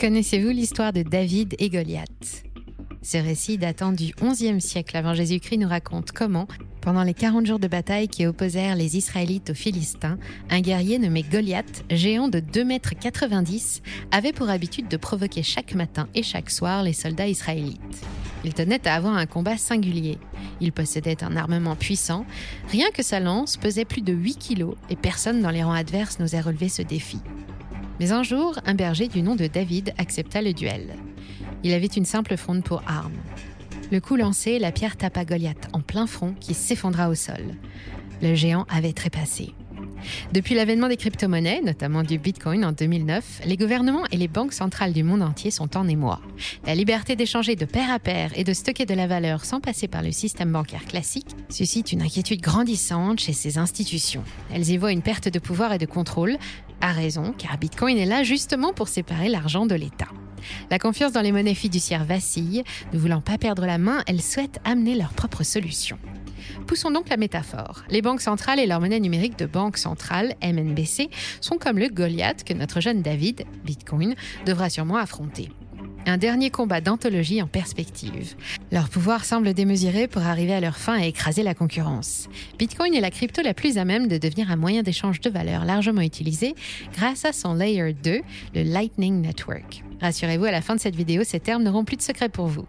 Connaissez-vous l'histoire de David et Goliath? Ce récit datant du XIe siècle avant Jésus-Christ nous raconte comment, pendant les 40 jours de bataille qui opposèrent les Israélites aux Philistins, un guerrier nommé Goliath, géant de 2 mètres 90, avait pour habitude de provoquer chaque matin et chaque soir les soldats israélites. Il tenait à avoir un combat singulier. Il possédait un armement puissant. Rien que sa lance pesait plus de 8 kilos et personne dans les rangs adverses n'osait relever ce défi. Mais un jour, un berger du nom de David accepta le duel. Il avait une simple fronde pour arme. Le coup lancé, la pierre tapa Goliath en plein front qui s'effondra au sol. Le géant avait trépassé. Depuis l'avènement des crypto-monnaies, notamment du Bitcoin en 2009, les gouvernements et les banques centrales du monde entier sont en émoi. La liberté d'échanger de pair à pair et de stocker de la valeur sans passer par le système bancaire classique suscite une inquiétude grandissante chez ces institutions. Elles y voient une perte de pouvoir et de contrôle, à raison, car Bitcoin est là justement pour séparer l'argent de l'État. La confiance dans les monnaies fiduciaires vacille. Ne voulant pas perdre la main, elles souhaitent amener leur propre solution. Poussons donc la métaphore. Les banques centrales et leur monnaie numérique de banque centrale, MNBC, sont comme le Goliath que notre jeune David, Bitcoin, devra sûrement affronter. Un dernier combat d'anthologie en perspective. Leur pouvoir semble démesuré pour arriver à leur fin et écraser la concurrence. Bitcoin est la crypto la plus à même de devenir un moyen d'échange de valeur largement utilisé grâce à son Layer 2, le Lightning Network. Rassurez-vous, à la fin de cette vidéo, ces termes n'auront plus de secret pour vous.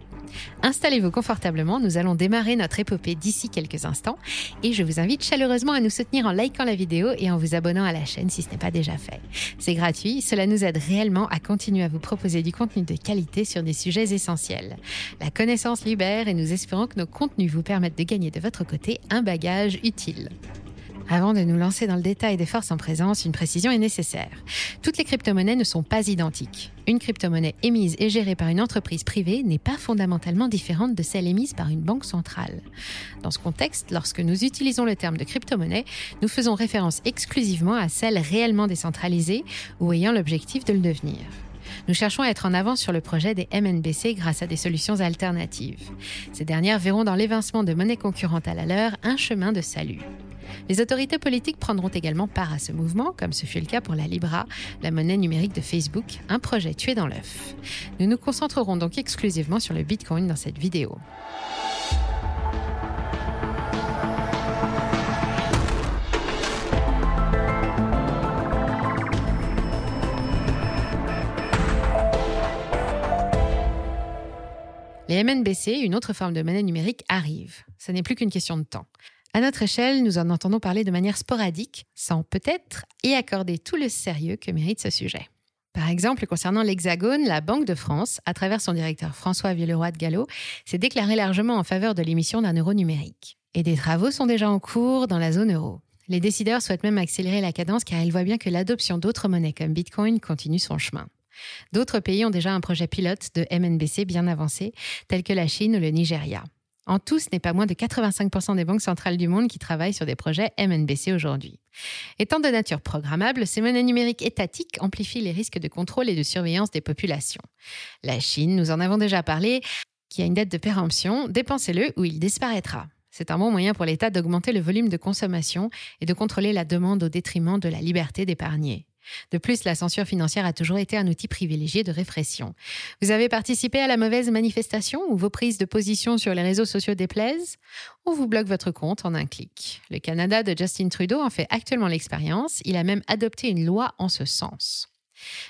Installez-vous confortablement, nous allons démarrer notre épopée d'ici quelques instants et je vous invite chaleureusement à nous soutenir en likant la vidéo et en vous abonnant à la chaîne si ce n'est pas déjà fait. C'est gratuit, cela nous aide réellement à continuer à vous proposer du contenu de qualité sur des sujets essentiels. La connaissance libère et nous espérons que nos contenus vous permettent de gagner de votre côté un bagage utile. Avant de nous lancer dans le détail des forces en présence, une précision est nécessaire. Toutes les crypto-monnaies ne sont pas identiques. Une crypto-monnaie émise et gérée par une entreprise privée n'est pas fondamentalement différente de celle émise par une banque centrale. Dans ce contexte, lorsque nous utilisons le terme de crypto-monnaie, nous faisons référence exclusivement à celles réellement décentralisées ou ayant l'objectif de le devenir. Nous cherchons à être en avance sur le projet des MNBC grâce à des solutions alternatives. Ces dernières verront dans l'évincement de monnaies concurrentes à la leur un chemin de salut. Les autorités politiques prendront également part à ce mouvement, comme ce fut le cas pour la Libra, la monnaie numérique de Facebook, un projet tué dans l'œuf. Nous nous concentrerons donc exclusivement sur le Bitcoin dans cette vidéo. Les MNBC, une autre forme de monnaie numérique, arrivent. Ce n'est plus qu'une question de temps. À notre échelle, nous en entendons parler de manière sporadique, sans peut-être y accorder tout le sérieux que mérite ce sujet. Par exemple, concernant l'Hexagone, la Banque de France, à travers son directeur François Villeroy de Gallo, s'est déclaré largement en faveur de l'émission d'un euro numérique. Et des travaux sont déjà en cours dans la zone euro. Les décideurs souhaitent même accélérer la cadence car ils voient bien que l'adoption d'autres monnaies comme Bitcoin continue son chemin. D'autres pays ont déjà un projet pilote de MNBC bien avancé, tel que la Chine ou le Nigeria. En tout, ce n'est pas moins de 85% des banques centrales du monde qui travaillent sur des projets MNBC aujourd'hui. Étant de nature programmable, ces monnaies numériques étatiques amplifient les risques de contrôle et de surveillance des populations. La Chine, nous en avons déjà parlé, qui a une dette de péremption, dépensez-le ou il disparaîtra. C'est un bon moyen pour l'État d'augmenter le volume de consommation et de contrôler la demande au détriment de la liberté d'épargner. De plus, la censure financière a toujours été un outil privilégié de répression. Vous avez participé à la mauvaise manifestation ou vos prises de position sur les réseaux sociaux déplaisent? On vous bloque votre compte en un clic. Le Canada de Justin Trudeau en fait actuellement l'expérience. Il a même adopté une loi en ce sens.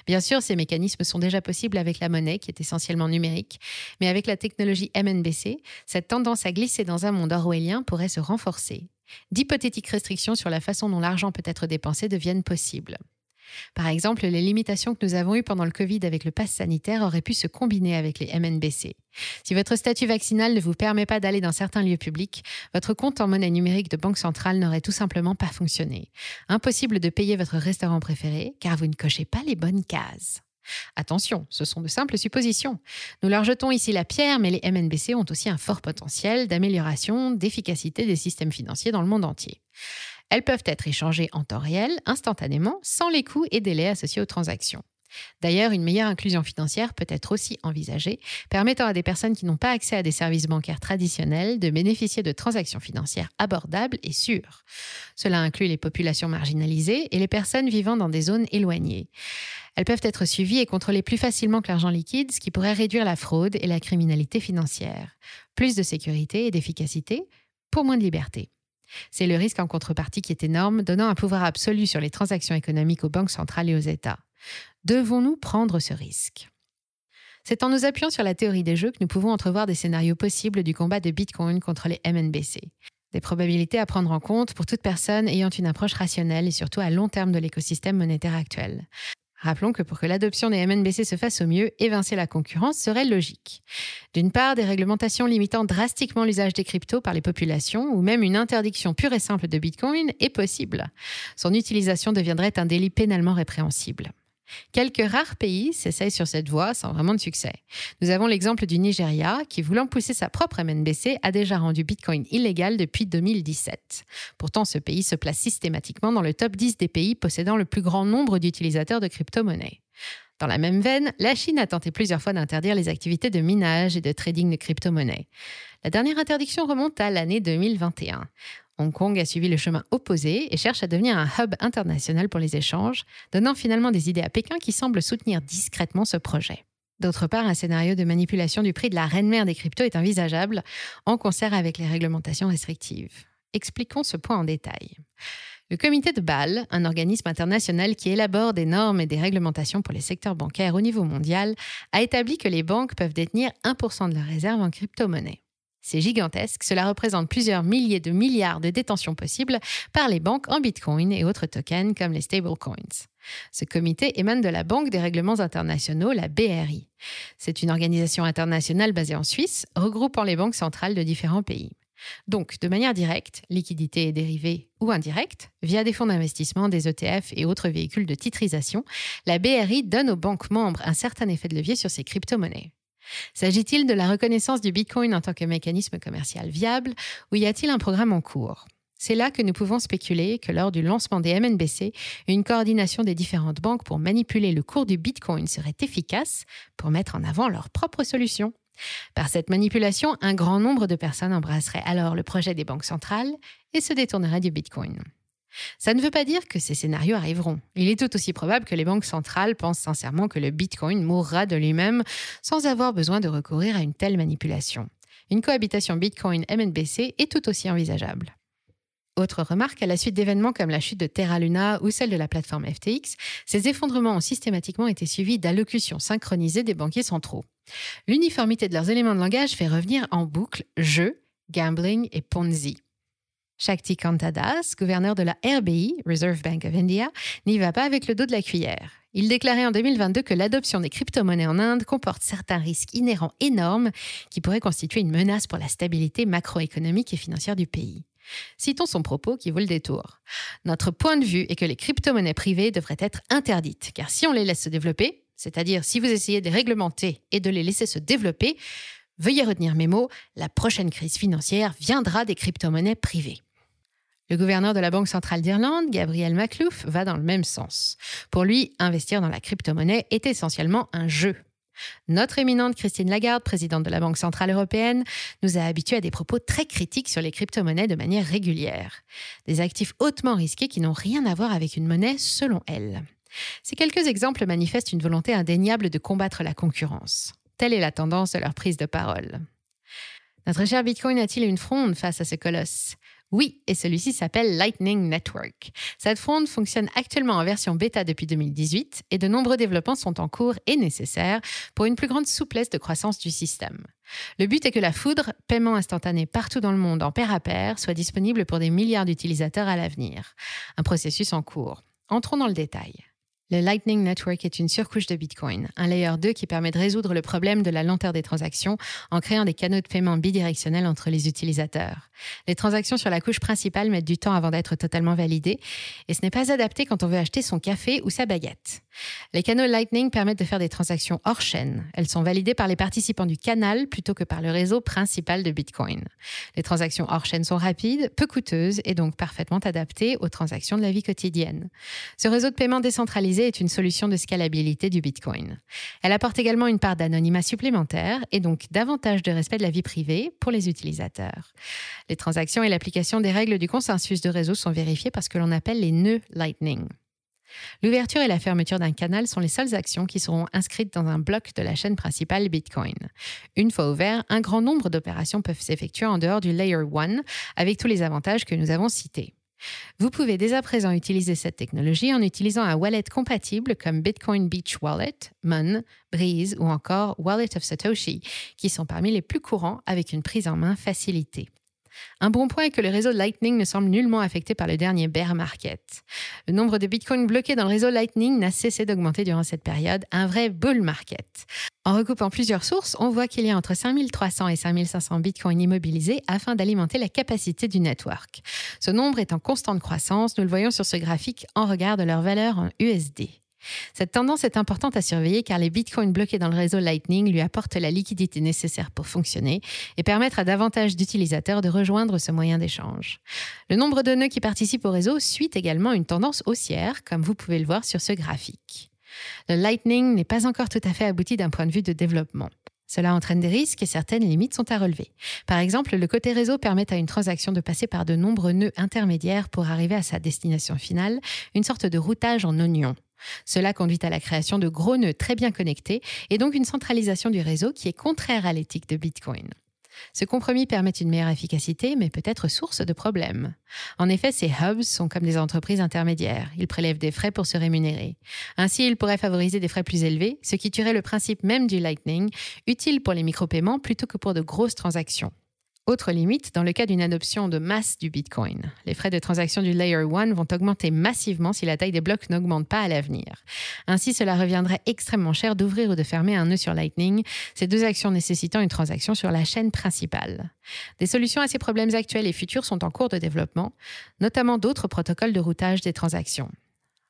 Bien sûr, ces mécanismes sont déjà possibles avec la monnaie, qui est essentiellement numérique, mais avec la technologie MNBC, cette tendance à glisser dans un monde orwellien pourrait se renforcer. D'hypothétiques restrictions sur la façon dont l'argent peut être dépensé deviennent possibles. Par exemple, les limitations que nous avons eues pendant le Covid avec le pass sanitaire auraient pu se combiner avec les MNBC. Si votre statut vaccinal ne vous permet pas d'aller dans certains lieux publics, votre compte en monnaie numérique de banque centrale n'aurait tout simplement pas fonctionné. Impossible de payer votre restaurant préféré car vous ne cochez pas les bonnes cases. Attention, ce sont de simples suppositions. Nous leur jetons ici la pierre, mais les MNBC ont aussi un fort potentiel d'amélioration, d'efficacité des systèmes financiers dans le monde entier. Elles peuvent être échangées en temps réel, instantanément, sans les coûts et délais associés aux transactions. D'ailleurs, une meilleure inclusion financière peut être aussi envisagée, permettant à des personnes qui n'ont pas accès à des services bancaires traditionnels de bénéficier de transactions financières abordables et sûres. Cela inclut les populations marginalisées et les personnes vivant dans des zones éloignées. Elles peuvent être suivies et contrôlées plus facilement que l'argent liquide, ce qui pourrait réduire la fraude et la criminalité financière. Plus de sécurité et d'efficacité pour moins de liberté. C'est le risque en contrepartie qui est énorme, donnant un pouvoir absolu sur les transactions économiques aux banques centrales et aux États. Devons-nous prendre ce risque? C'est en nous appuyant sur la théorie des jeux que nous pouvons entrevoir des scénarios possibles du combat de Bitcoin contre les MNBC. Des probabilités à prendre en compte pour toute personne ayant une approche rationnelle et surtout à long terme de l'écosystème monétaire actuel. Rappelons que pour que l'adoption des MNBC se fasse au mieux, évincer la concurrence serait logique. D'une part, des réglementations limitant drastiquement l'usage des cryptos par les populations, ou même une interdiction pure et simple de Bitcoin est possible. Son utilisation deviendrait un délit pénalement répréhensible. Quelques rares pays s'essayent sur cette voie sans vraiment de succès. Nous avons l'exemple du Nigeria qui, voulant pousser sa propre MNBC, a déjà rendu Bitcoin illégal depuis 2017. Pourtant, ce pays se place systématiquement dans le top 10 des pays possédant le plus grand nombre d'utilisateurs de crypto-monnaies. Dans la même veine, la Chine a tenté plusieurs fois d'interdire les activités de minage et de trading de crypto-monnaies. La dernière interdiction remonte à l'année 2021. Hong Kong a suivi le chemin opposé et cherche à devenir un hub international pour les échanges, donnant finalement des idées à Pékin qui semble soutenir discrètement ce projet. D'autre part, un scénario de manipulation du prix de la reine-mère des cryptos est envisageable, en concert avec les réglementations restrictives. Expliquons ce point en détail. Le comité de Bâle, un organisme international qui élabore des normes et des réglementations pour les secteurs bancaires au niveau mondial, a établi que les banques peuvent détenir 1% de leurs réserves en crypto-monnaie. C'est gigantesque, cela représente plusieurs milliers de milliards de détentions possibles par les banques en Bitcoin et autres tokens comme les stablecoins. Ce comité émane de la Banque des règlements internationaux, la BRI. C'est une organisation internationale basée en Suisse, regroupant les banques centrales de différents pays. Donc, de manière directe, liquidité et dérivée ou indirecte, via des fonds d'investissement, des ETF et autres véhicules de titrisation, la BRI donne aux banques membres un certain effet de levier sur ces crypto-monnaies. S'agit-il de la reconnaissance du Bitcoin en tant que mécanisme commercial viable ou y a-t-il un programme en cours? C'est là que nous pouvons spéculer que lors du lancement des MNBC, une coordination des différentes banques pour manipuler le cours du Bitcoin serait efficace pour mettre en avant leurs propres solutions. Par cette manipulation, un grand nombre de personnes embrasseraient alors le projet des banques centrales et se détourneraient du Bitcoin. Ça ne veut pas dire que ces scénarios arriveront. Il est tout aussi probable que les banques centrales pensent sincèrement que le Bitcoin mourra de lui-même sans avoir besoin de recourir à une telle manipulation. Une cohabitation Bitcoin-MNBC est tout aussi envisageable. Autre remarque, à la suite d'événements comme la chute de Terra Luna ou celle de la plateforme FTX, ces effondrements ont systématiquement été suivis d'allocutions synchronisées des banquiers centraux. L'uniformité de leurs éléments de langage fait revenir en boucle jeu, gambling et Ponzi. Shakti Kantadas, gouverneur de la RBI, Reserve Bank of India, n'y va pas avec le dos de la cuillère. Il déclarait en 2022 que l'adoption des crypto-monnaies en Inde comporte certains risques inhérents énormes qui pourraient constituer une menace pour la stabilité macroéconomique et financière du pays. Citons son propos qui vaut le détour. Notre point de vue est que les crypto-monnaies privées devraient être interdites, car si on les laisse se développer, c'est-à-dire si vous essayez de les réglementer et de les laisser se développer, veuillez retenir mes mots, la prochaine crise financière viendra des crypto-monnaies privées. Le gouverneur de la Banque centrale d'Irlande, Gabriel Maclouf, va dans le même sens. Pour lui, investir dans la crypto-monnaie est essentiellement un jeu. Notre éminente Christine Lagarde, présidente de la Banque centrale européenne, nous a habitués à des propos très critiques sur les crypto-monnaies de manière régulière. Des actifs hautement risqués qui n'ont rien à voir avec une monnaie selon elle. Ces quelques exemples manifestent une volonté indéniable de combattre la concurrence. Telle est la tendance de leur prise de parole. Notre cher Bitcoin a-t-il une fronde face à ce colosse? Oui, et celui-ci s'appelle Lightning Network. Cette fronde fonctionne actuellement en version bêta depuis 2018 et de nombreux développements sont en cours et nécessaires pour une plus grande souplesse de croissance du système. Le but est que la foudre, paiement instantané partout dans le monde en pair à pair, soit disponible pour des milliards d'utilisateurs à l'avenir. Un processus en cours. Entrons dans le détail. Le Lightning Network est une surcouche de Bitcoin, un layer 2 qui permet de résoudre le problème de la lenteur des transactions en créant des canaux de paiement bidirectionnels entre les utilisateurs. Les transactions sur la couche principale mettent du temps avant d'être totalement validées et ce n'est pas adapté quand on veut acheter son café ou sa baguette. Les canaux Lightning permettent de faire des transactions hors chaîne. Elles sont validées par les participants du canal plutôt que par le réseau principal de Bitcoin. Les transactions hors chaîne sont rapides, peu coûteuses et donc parfaitement adaptées aux transactions de la vie quotidienne. Ce réseau de paiement décentralisé est une solution de scalabilité du Bitcoin. Elle apporte également une part d'anonymat supplémentaire et donc davantage de respect de la vie privée pour les utilisateurs. Les transactions et l'application des règles du consensus de réseau sont vérifiées par ce que l'on appelle les nœuds Lightning. L'ouverture et la fermeture d'un canal sont les seules actions qui seront inscrites dans un bloc de la chaîne principale Bitcoin. Une fois ouvert, un grand nombre d'opérations peuvent s'effectuer en dehors du Layer 1 avec tous les avantages que nous avons cités. Vous pouvez dès à présent utiliser cette technologie en utilisant un wallet compatible comme Bitcoin Beach Wallet, Mun, Breeze ou encore Wallet of Satoshi, qui sont parmi les plus courants avec une prise en main facilitée. Un bon point est que le réseau Lightning ne semble nullement affecté par le dernier bear market. Le nombre de bitcoins bloqués dans le réseau Lightning n'a cessé d'augmenter durant cette période, un vrai bull market. En recoupant plusieurs sources, on voit qu'il y a entre 5300 et 5500 bitcoins immobilisés afin d'alimenter la capacité du network. Ce nombre est en constante croissance, nous le voyons sur ce graphique en regard de leur valeur en USD. Cette tendance est importante à surveiller car les bitcoins bloqués dans le réseau Lightning lui apportent la liquidité nécessaire pour fonctionner et permettre à davantage d'utilisateurs de rejoindre ce moyen d'échange. Le nombre de nœuds qui participent au réseau suit également une tendance haussière, comme vous pouvez le voir sur ce graphique. Le Lightning n'est pas encore tout à fait abouti d'un point de vue de développement. Cela entraîne des risques et certaines limites sont à relever. Par exemple, le côté réseau permet à une transaction de passer par de nombreux nœuds intermédiaires pour arriver à sa destination finale, une sorte de routage en oignon. Cela conduit à la création de gros nœuds très bien connectés et donc une centralisation du réseau qui est contraire à l'éthique de Bitcoin. Ce compromis permet une meilleure efficacité, mais peut être source de problèmes. En effet, ces hubs sont comme des entreprises intermédiaires. Ils prélèvent des frais pour se rémunérer. Ainsi, ils pourraient favoriser des frais plus élevés, ce qui tuerait le principe même du Lightning, utile pour les micro-paiements plutôt que pour de grosses transactions. Autre limite, dans le cas d'une adoption de masse du Bitcoin. Les frais de transaction du Layer 1 vont augmenter massivement si la taille des blocs n'augmente pas à l'avenir. Ainsi, cela reviendrait extrêmement cher d'ouvrir ou de fermer un nœud sur Lightning, ces deux actions nécessitant une transaction sur la chaîne principale. Des solutions à ces problèmes actuels et futurs sont en cours de développement, notamment d'autres protocoles de routage des transactions.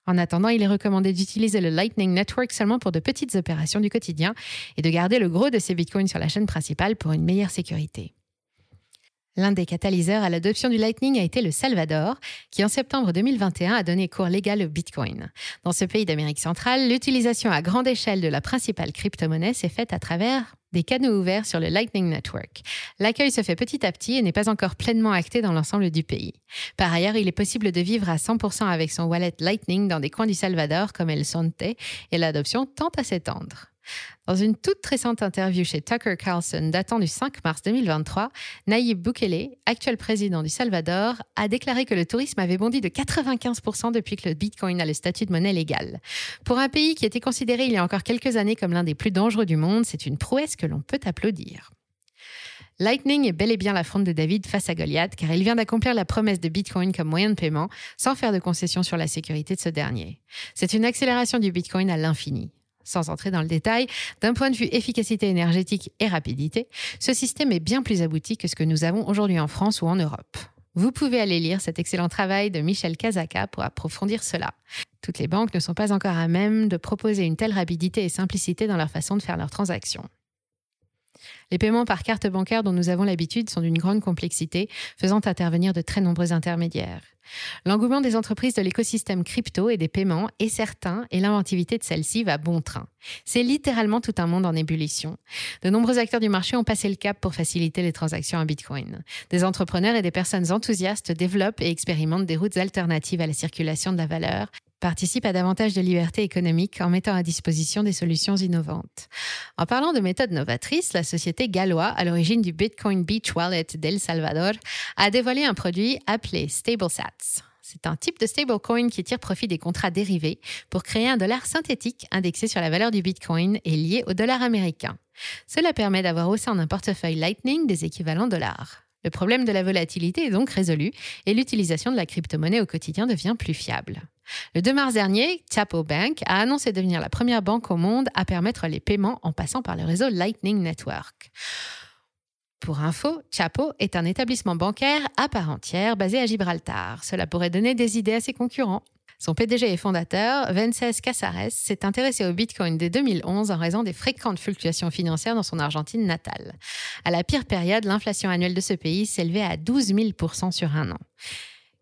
En attendant, il est recommandé d'utiliser le Lightning Network seulement pour de petites opérations du quotidien et de garder le gros de ces bitcoins sur la chaîne principale pour une meilleure sécurité. L'un des catalyseurs à l'adoption du Lightning a été le Salvador, qui en septembre 2021 a donné cours légal au Bitcoin. Dans ce pays d'Amérique centrale, l'utilisation à grande échelle de la principale crypto-monnaie s'est faite à travers des canaux ouverts sur le Lightning Network. L'accueil se fait petit à petit et n'est pas encore pleinement acté dans l'ensemble du pays. Par ailleurs, il est possible de vivre à 100% avec son wallet Lightning dans des coins du Salvador comme El Sonte et l'adoption tente à s'étendre. Dans une toute récente interview chez Tucker Carlson datant du 5 mars 2023, Nayib Bukele, actuel président du Salvador, a déclaré que le tourisme avait bondi de 95% depuis que le Bitcoin a le statut de monnaie légale. Pour un pays qui était considéré il y a encore quelques années comme l'un des plus dangereux du monde, c'est une prouesse que l'on peut applaudir. Lightning est bel et bien l'affront de David face à Goliath car il vient d'accomplir la promesse de Bitcoin comme moyen de paiement sans faire de concession sur la sécurité de ce dernier. C'est une accélération du Bitcoin à l'infini. Sans entrer dans le détail, d'un point de vue efficacité énergétique et rapidité, ce système est bien plus abouti que ce que nous avons aujourd'hui en France ou en Europe. Vous pouvez aller lire cet excellent travail de Michel Kazaka pour approfondir cela. Toutes les banques ne sont pas encore à même de proposer une telle rapidité et simplicité dans leur façon de faire leurs transactions. Les paiements par carte bancaire dont nous avons l'habitude sont d'une grande complexité, faisant intervenir de très nombreux intermédiaires. L'engouement des entreprises de l'écosystème crypto et des paiements est certain et l'inventivité de celle-ci va bon train. C'est littéralement tout un monde en ébullition. De nombreux acteurs du marché ont passé le cap pour faciliter les transactions en Bitcoin. Des entrepreneurs et des personnes enthousiastes développent et expérimentent des routes alternatives à la circulation de la valeur, participent à davantage de liberté économique en mettant à disposition des solutions innovantes. En parlant de méthodes novatrices, la société Galois, à l'origine du Bitcoin Beach Wallet d'El Salvador, a dévoilé un produit appelé StableSats. C'est un type de stablecoin qui tire profit des contrats dérivés pour créer un dollar synthétique indexé sur la valeur du Bitcoin et lié au dollar américain. Cela permet d'avoir au sein d'un portefeuille Lightning des équivalents dollars. Le problème de la volatilité est donc résolu et l'utilisation de la crypto-monnaie au quotidien devient plus fiable. Le 2 mars dernier, Chapo Bank a annoncé devenir la première banque au monde à permettre les paiements en passant par le réseau Lightning Network. Pour info, Chapo est un établissement bancaire à part entière basé à Gibraltar. Cela pourrait donner des idées à ses concurrents. Son PDG et fondateur, Vences Casares, s'est intéressé au Bitcoin dès 2011 en raison des fréquentes fluctuations financières dans son Argentine natale. À la pire période, l'inflation annuelle de ce pays s'élevait à 12 000% sur un an.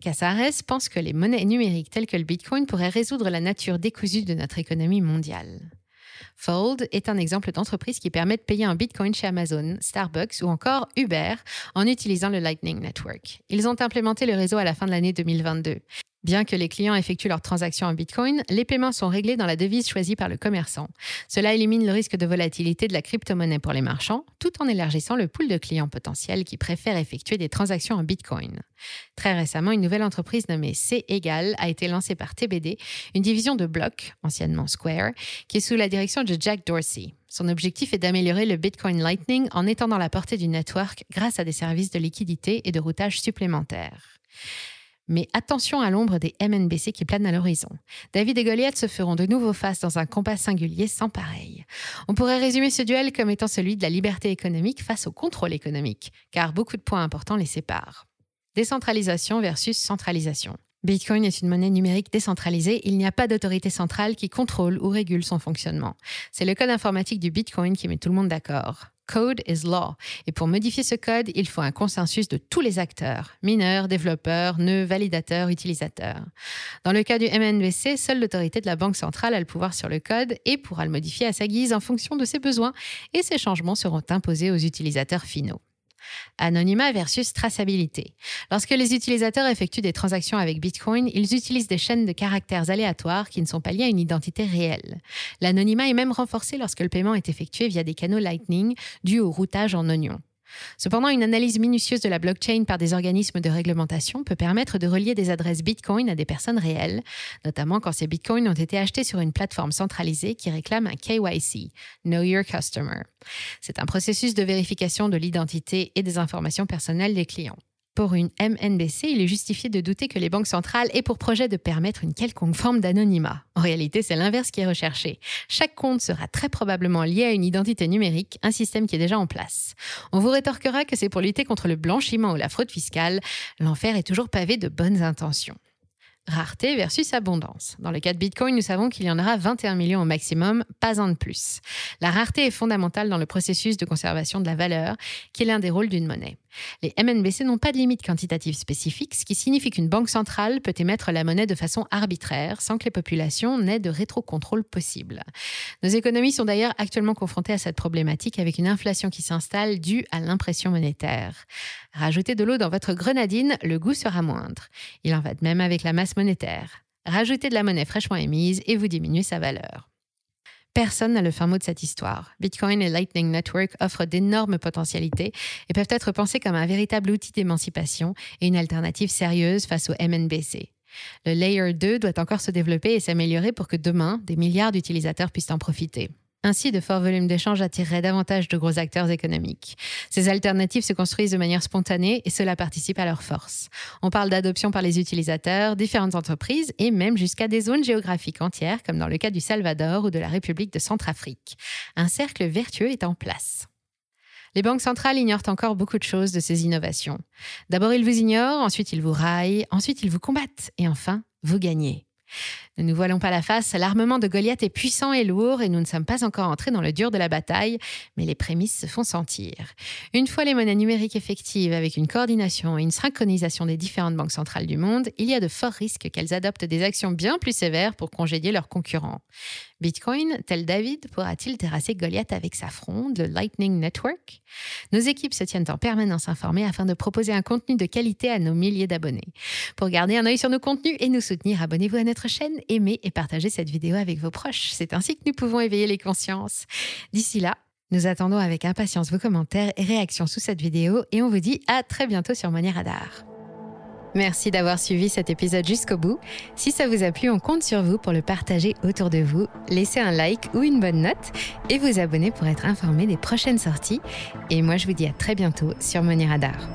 Casares pense que les monnaies numériques telles que le Bitcoin pourraient résoudre la nature décousue de notre économie mondiale. Fold est un exemple d'entreprise qui permet de payer un Bitcoin chez Amazon, Starbucks ou encore Uber en utilisant le Lightning Network. Ils ont implémenté le réseau à la fin de l'année 2022. Bien que les clients effectuent leurs transactions en Bitcoin, les paiements sont réglés dans la devise choisie par le commerçant. Cela élimine le risque de volatilité de la crypto-monnaie pour les marchands, tout en élargissant le pool de clients potentiels qui préfèrent effectuer des transactions en Bitcoin. Très récemment, une nouvelle entreprise nommée C a été lancée par TBD, une division de Block, anciennement Square, qui est sous la direction de Jack Dorsey. Son objectif est d'améliorer le Bitcoin Lightning en étendant la portée du network grâce à des services de liquidité et de routage supplémentaires. Mais attention à l'ombre des MNBC qui planent à l'horizon. David et Goliath se feront de nouveau face dans un combat singulier sans pareil. On pourrait résumer ce duel comme étant celui de la liberté économique face au contrôle économique, car beaucoup de points importants les séparent. Décentralisation versus centralisation. Bitcoin est une monnaie numérique décentralisée, il n'y a pas d'autorité centrale qui contrôle ou régule son fonctionnement. C'est le code informatique du Bitcoin qui met tout le monde d'accord. Code is law. Et pour modifier ce code, il faut un consensus de tous les acteurs, mineurs, développeurs, nœuds, validateurs, utilisateurs. Dans le cas du MNBC, seule l'autorité de la Banque centrale a le pouvoir sur le code et pourra le modifier à sa guise en fonction de ses besoins, et ces changements seront imposés aux utilisateurs finaux. Anonymat versus traçabilité. Lorsque les utilisateurs effectuent des transactions avec Bitcoin, ils utilisent des chaînes de caractères aléatoires qui ne sont pas liées à une identité réelle. L'anonymat est même renforcé lorsque le paiement est effectué via des canaux Lightning dus au routage en oignon. Cependant, une analyse minutieuse de la blockchain par des organismes de réglementation peut permettre de relier des adresses Bitcoin à des personnes réelles, notamment quand ces Bitcoins ont été achetés sur une plateforme centralisée qui réclame un KYC, Know Your Customer. C'est un processus de vérification de l'identité et des informations personnelles des clients. Pour une MNBC, il est justifié de douter que les banques centrales aient pour projet de permettre une quelconque forme d'anonymat. En réalité, c'est l'inverse qui est recherché. Chaque compte sera très probablement lié à une identité numérique, un système qui est déjà en place. On vous rétorquera que c'est pour lutter contre le blanchiment ou la fraude fiscale. L'enfer est toujours pavé de bonnes intentions. Rareté versus abondance. Dans le cas de Bitcoin, nous savons qu'il y en aura 21 millions au maximum, pas un de plus. La rareté est fondamentale dans le processus de conservation de la valeur, qui est l'un des rôles d'une monnaie. Les MNBC n'ont pas de limite quantitative spécifique, ce qui signifie qu'une banque centrale peut émettre la monnaie de façon arbitraire, sans que les populations n'aient de rétrocontrôle possible. Nos économies sont d'ailleurs actuellement confrontées à cette problématique avec une inflation qui s'installe due à l'impression monétaire. Rajoutez de l'eau dans votre grenadine, le goût sera moindre. Il en va de même avec la monétaire. Rajoutez de la monnaie fraîchement émise et vous diminuez sa valeur. Personne n'a le fin mot de cette histoire. Bitcoin et Lightning Network offrent d'énormes potentialités et peuvent être pensés comme un véritable outil d'émancipation et une alternative sérieuse face au MNBC. Le Layer 2 doit encore se développer et s'améliorer pour que demain, des milliards d'utilisateurs puissent en profiter. Ainsi, de forts volumes d'échanges attireraient davantage de gros acteurs économiques. Ces alternatives se construisent de manière spontanée et cela participe à leur force. On parle d'adoption par les utilisateurs, différentes entreprises et même jusqu'à des zones géographiques entières, comme dans le cas du Salvador ou de la République de Centrafrique. Un cercle vertueux est en place. Les banques centrales ignorent encore beaucoup de choses de ces innovations. D'abord, ils vous ignorent, ensuite ils vous raillent, ensuite ils vous combattent et enfin, vous gagnez. Ne nous voilons pas la face, l'armement de Goliath est puissant et lourd et nous ne sommes pas encore entrés dans le dur de la bataille, mais les prémices se font sentir. Une fois les monnaies numériques effectives avec une coordination et une synchronisation des différentes banques centrales du monde, il y a de forts risques qu'elles adoptent des actions bien plus sévères pour congédier leurs concurrents. Bitcoin, tel David, pourra-t-il terrasser Goliath avec sa fronde, le Lightning Network? Nos équipes se tiennent en permanence informées afin de proposer un contenu de qualité à nos milliers d'abonnés. Pour garder un œil sur nos contenus et nous soutenir, abonnez-vous à notre chaîne, aimez et partagez cette vidéo avec vos proches. C'est ainsi que nous pouvons éveiller les consciences. D'ici là, nous attendons avec impatience vos commentaires et réactions sous cette vidéo et on vous dit à très bientôt sur Money Radar. Merci d'avoir suivi cet épisode jusqu'au bout. Si ça vous a plu, on compte sur vous pour le partager autour de vous. Laissez un like ou une bonne note et vous abonner pour être informé des prochaines sorties. Et moi, je vous dis à très bientôt sur Money Radar.